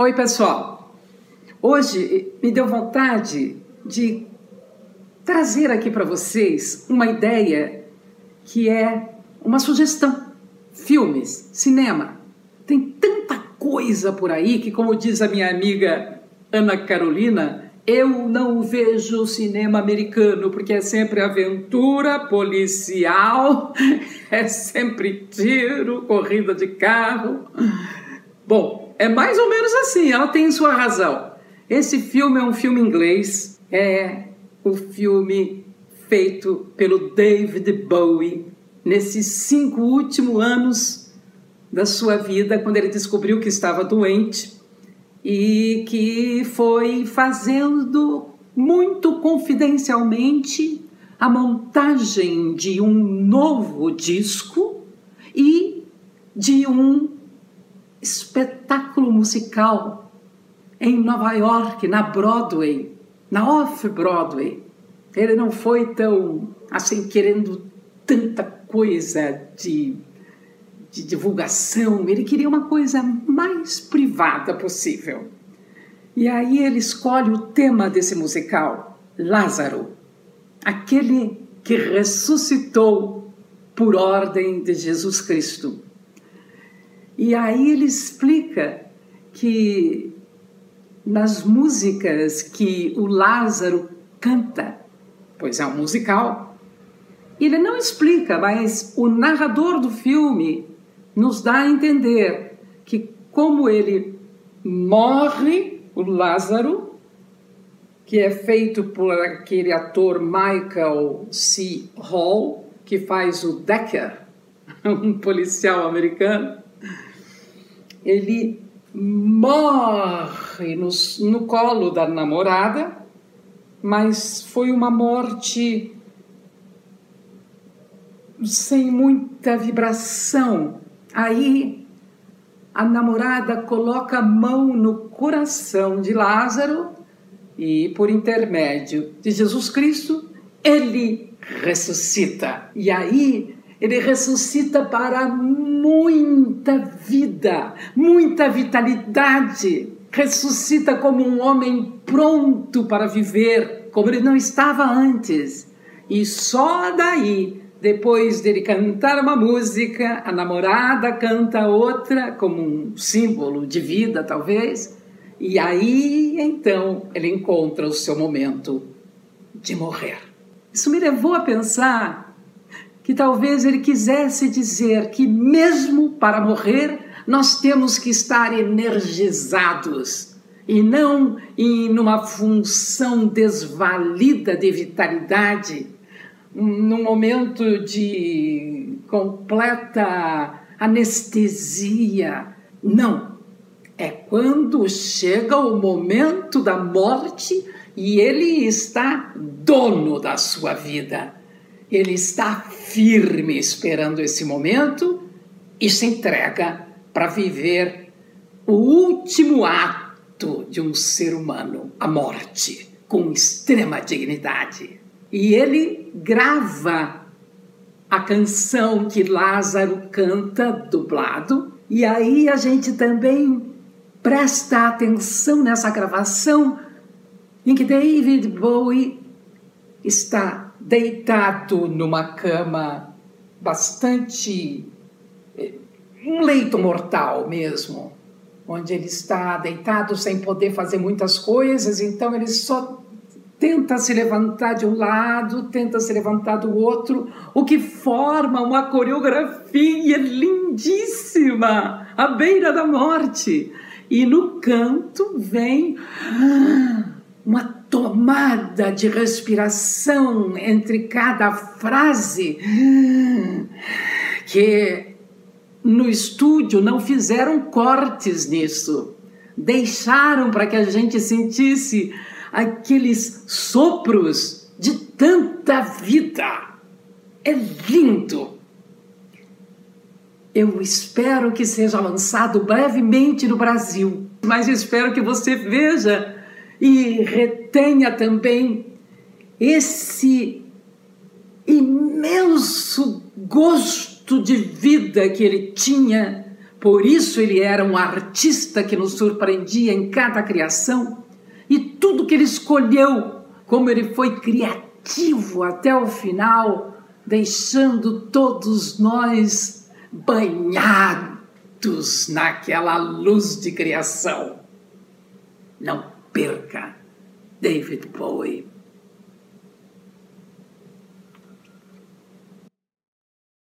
Oi, pessoal. Hoje me deu vontade de trazer aqui para vocês uma ideia que é uma sugestão. Filmes, cinema. Tem tanta coisa por aí que, como diz a minha amiga Ana Carolina, eu não vejo cinema americano porque é sempre aventura policial, é sempre tiro, corrida de carro. Bom, é mais ou menos assim, ela tem sua razão. Esse filme é um filme inglês, é o filme feito pelo David Bowie nesses cinco últimos anos da sua vida, quando ele descobriu que estava doente e que foi fazendo muito confidencialmente a montagem de um novo disco e de um espetáculo musical em Nova York, na Broadway, na Off-Broadway. Ele não foi tão assim querendo tanta coisa de de divulgação, ele queria uma coisa mais privada possível. E aí ele escolhe o tema desse musical, Lázaro, aquele que ressuscitou por ordem de Jesus Cristo. E aí ele explica que nas músicas que o Lázaro canta, pois é um musical, ele não explica, mas o narrador do filme nos dá a entender que, como ele morre, o Lázaro, que é feito por aquele ator Michael C. Hall, que faz o Decker, um policial americano, ele morre no, no colo da namorada, mas foi uma morte sem muita vibração, Aí a namorada coloca a mão no coração de Lázaro e, por intermédio de Jesus Cristo, ele ressuscita. E aí ele ressuscita para muita vida, muita vitalidade. Ressuscita como um homem pronto para viver, como ele não estava antes. E só daí depois dele cantar uma música, a namorada canta outra, como um símbolo de vida, talvez, e aí então ele encontra o seu momento de morrer. Isso me levou a pensar que talvez ele quisesse dizer que, mesmo para morrer, nós temos que estar energizados e não em uma função desvalida de vitalidade num momento de completa anestesia. Não. É quando chega o momento da morte e ele está dono da sua vida. Ele está firme esperando esse momento e se entrega para viver o último ato de um ser humano, a morte, com extrema dignidade. E ele grava a canção que Lázaro canta dublado, e aí a gente também presta atenção nessa gravação em que David Bowie está deitado numa cama bastante. Eh, um leito mortal mesmo, onde ele está deitado sem poder fazer muitas coisas, então ele só tenta se levantar de um lado, tenta se levantar do outro, o que forma uma coreografia lindíssima à beira da morte. E no canto vem uma tomada de respiração entre cada frase que no estúdio não fizeram cortes nisso. Deixaram para que a gente sentisse aqueles sopros de tanta vida. É lindo. Eu espero que seja lançado brevemente no Brasil, mas espero que você veja e retenha também esse imenso gosto de vida que ele tinha Por isso ele era um artista que nos surpreendia em cada criação e tudo que ele escolheu, como ele foi criativo até o final, deixando todos nós banhados naquela luz de criação. Não perca David Bowie.